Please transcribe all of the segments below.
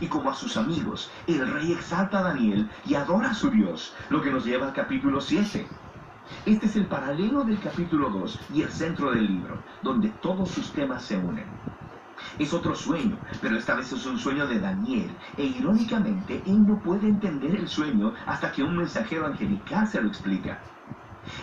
y como a sus amigos, el rey exalta a Daniel y adora a su Dios, lo que nos lleva al capítulo 7. Este es el paralelo del capítulo 2 y el centro del libro, donde todos sus temas se unen. Es otro sueño, pero esta vez es un sueño de Daniel, e irónicamente él no puede entender el sueño hasta que un mensajero angelical se lo explica.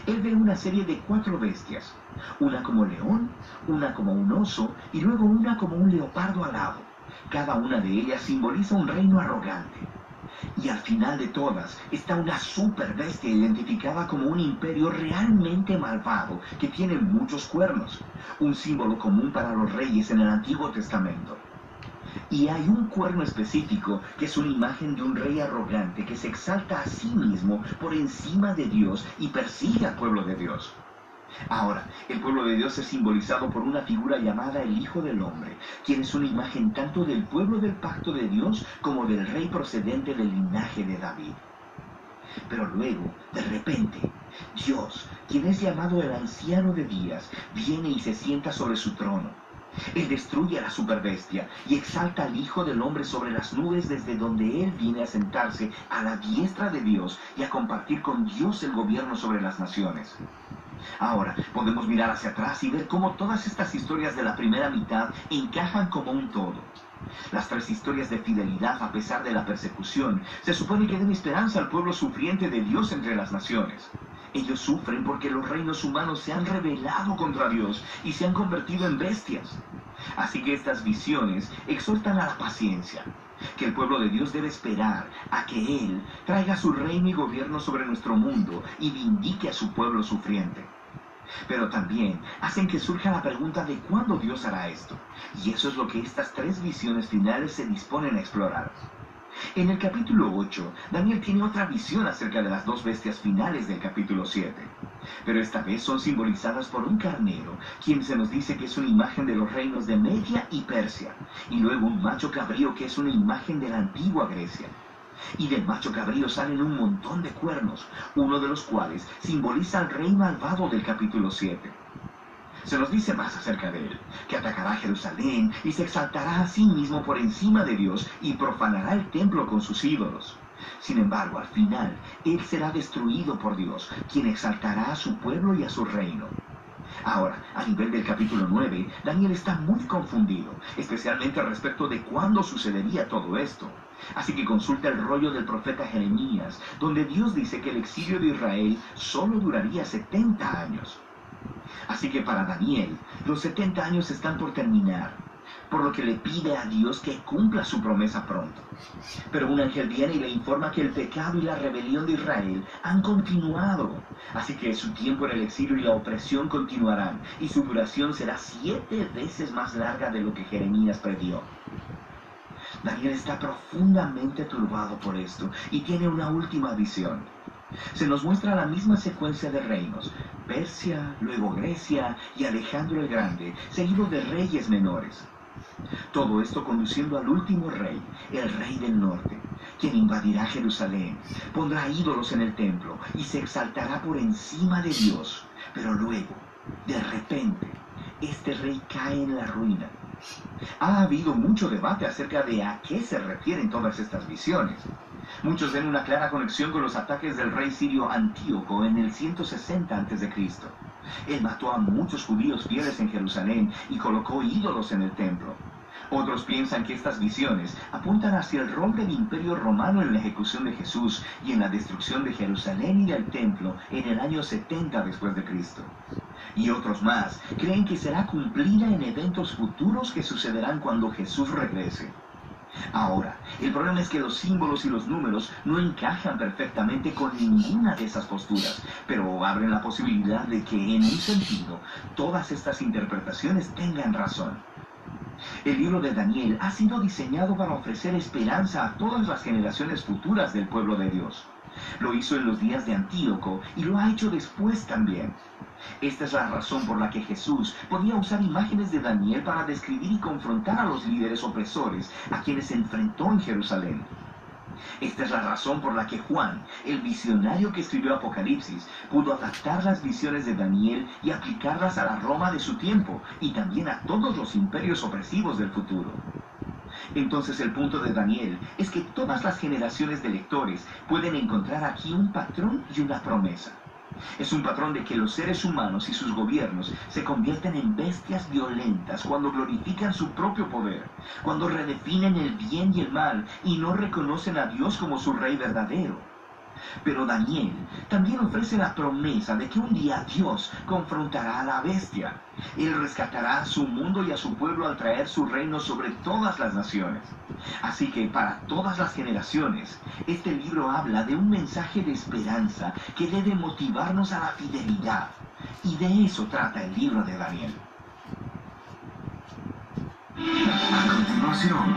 Él ve una serie de cuatro bestias, una como león, una como un oso y luego una como un leopardo alado. Cada una de ellas simboliza un reino arrogante. Y al final de todas está una super bestia identificada como un imperio realmente malvado que tiene muchos cuernos, un símbolo común para los reyes en el Antiguo Testamento. Y hay un cuerno específico que es una imagen de un rey arrogante que se exalta a sí mismo por encima de Dios y persigue al pueblo de Dios. Ahora, el pueblo de Dios es simbolizado por una figura llamada el Hijo del Hombre, quien es una imagen tanto del pueblo del pacto de Dios como del rey procedente del linaje de David. Pero luego, de repente, Dios, quien es llamado el anciano de días, viene y se sienta sobre su trono. Él destruye a la superbestia y exalta al Hijo del Hombre sobre las nubes desde donde Él viene a sentarse a la diestra de Dios y a compartir con Dios el gobierno sobre las naciones. Ahora, podemos mirar hacia atrás y ver cómo todas estas historias de la primera mitad encajan como un todo. Las tres historias de fidelidad a pesar de la persecución se supone que den esperanza al pueblo sufriente de Dios entre las naciones. Ellos sufren porque los reinos humanos se han rebelado contra Dios y se han convertido en bestias. Así que estas visiones exhortan a la paciencia, que el pueblo de Dios debe esperar a que Él traiga su reino y gobierno sobre nuestro mundo y vindique a su pueblo sufriente. Pero también hacen que surja la pregunta de cuándo Dios hará esto. Y eso es lo que estas tres visiones finales se disponen a explorar. En el capítulo 8, Daniel tiene otra visión acerca de las dos bestias finales del capítulo 7. Pero esta vez son simbolizadas por un carnero, quien se nos dice que es una imagen de los reinos de Media y Persia, y luego un macho cabrío que es una imagen de la antigua Grecia. Y del macho cabrío salen un montón de cuernos, uno de los cuales simboliza al rey malvado del capítulo 7. Se nos dice más acerca de él, que atacará Jerusalén y se exaltará a sí mismo por encima de Dios y profanará el templo con sus ídolos. Sin embargo, al final, él será destruido por Dios, quien exaltará a su pueblo y a su reino. Ahora, a nivel del capítulo 9, Daniel está muy confundido, especialmente respecto de cuándo sucedería todo esto. Así que consulta el rollo del profeta Jeremías, donde Dios dice que el exilio de Israel solo duraría 70 años. Así que para Daniel, los 70 años están por terminar, por lo que le pide a Dios que cumpla su promesa pronto. Pero un ángel viene y le informa que el pecado y la rebelión de Israel han continuado, así que su tiempo en el exilio y la opresión continuarán, y su duración será siete veces más larga de lo que Jeremías predió. Daniel está profundamente turbado por esto y tiene una última visión. Se nos muestra la misma secuencia de reinos, Persia, luego Grecia y Alejandro el Grande, seguido de reyes menores. Todo esto conduciendo al último rey, el rey del norte, quien invadirá Jerusalén, pondrá ídolos en el templo y se exaltará por encima de Dios. Pero luego, de repente, este rey cae en la ruina. Ha habido mucho debate acerca de a qué se refieren todas estas visiones. Muchos ven una clara conexión con los ataques del rey sirio Antíoco en el 160 a.C. Él mató a muchos judíos fieles en Jerusalén y colocó ídolos en el templo. Otros piensan que estas visiones apuntan hacia el rol del imperio romano en la ejecución de Jesús y en la destrucción de Jerusalén y del templo en el año 70 después de Cristo. Y otros más creen que será cumplida en eventos futuros que sucederán cuando Jesús regrese. Ahora, el problema es que los símbolos y los números no encajan perfectamente con ninguna de esas posturas, pero abren la posibilidad de que, en un sentido, todas estas interpretaciones tengan razón. El libro de Daniel ha sido diseñado para ofrecer esperanza a todas las generaciones futuras del pueblo de Dios. Lo hizo en los días de Antíoco y lo ha hecho después también. Esta es la razón por la que Jesús podía usar imágenes de Daniel para describir y confrontar a los líderes opresores a quienes se enfrentó en Jerusalén. Esta es la razón por la que Juan, el visionario que escribió Apocalipsis, pudo adaptar las visiones de Daniel y aplicarlas a la Roma de su tiempo y también a todos los imperios opresivos del futuro. Entonces el punto de Daniel es que todas las generaciones de lectores pueden encontrar aquí un patrón y una promesa. Es un patrón de que los seres humanos y sus gobiernos se convierten en bestias violentas cuando glorifican su propio poder, cuando redefinen el bien y el mal y no reconocen a Dios como su rey verdadero. Pero Daniel también ofrece la promesa de que un día Dios confrontará a la bestia. Él rescatará a su mundo y a su pueblo al traer su reino sobre todas las naciones. Así que para todas las generaciones, este libro habla de un mensaje de esperanza que debe motivarnos a la fidelidad. Y de eso trata el libro de Daniel. A continuación,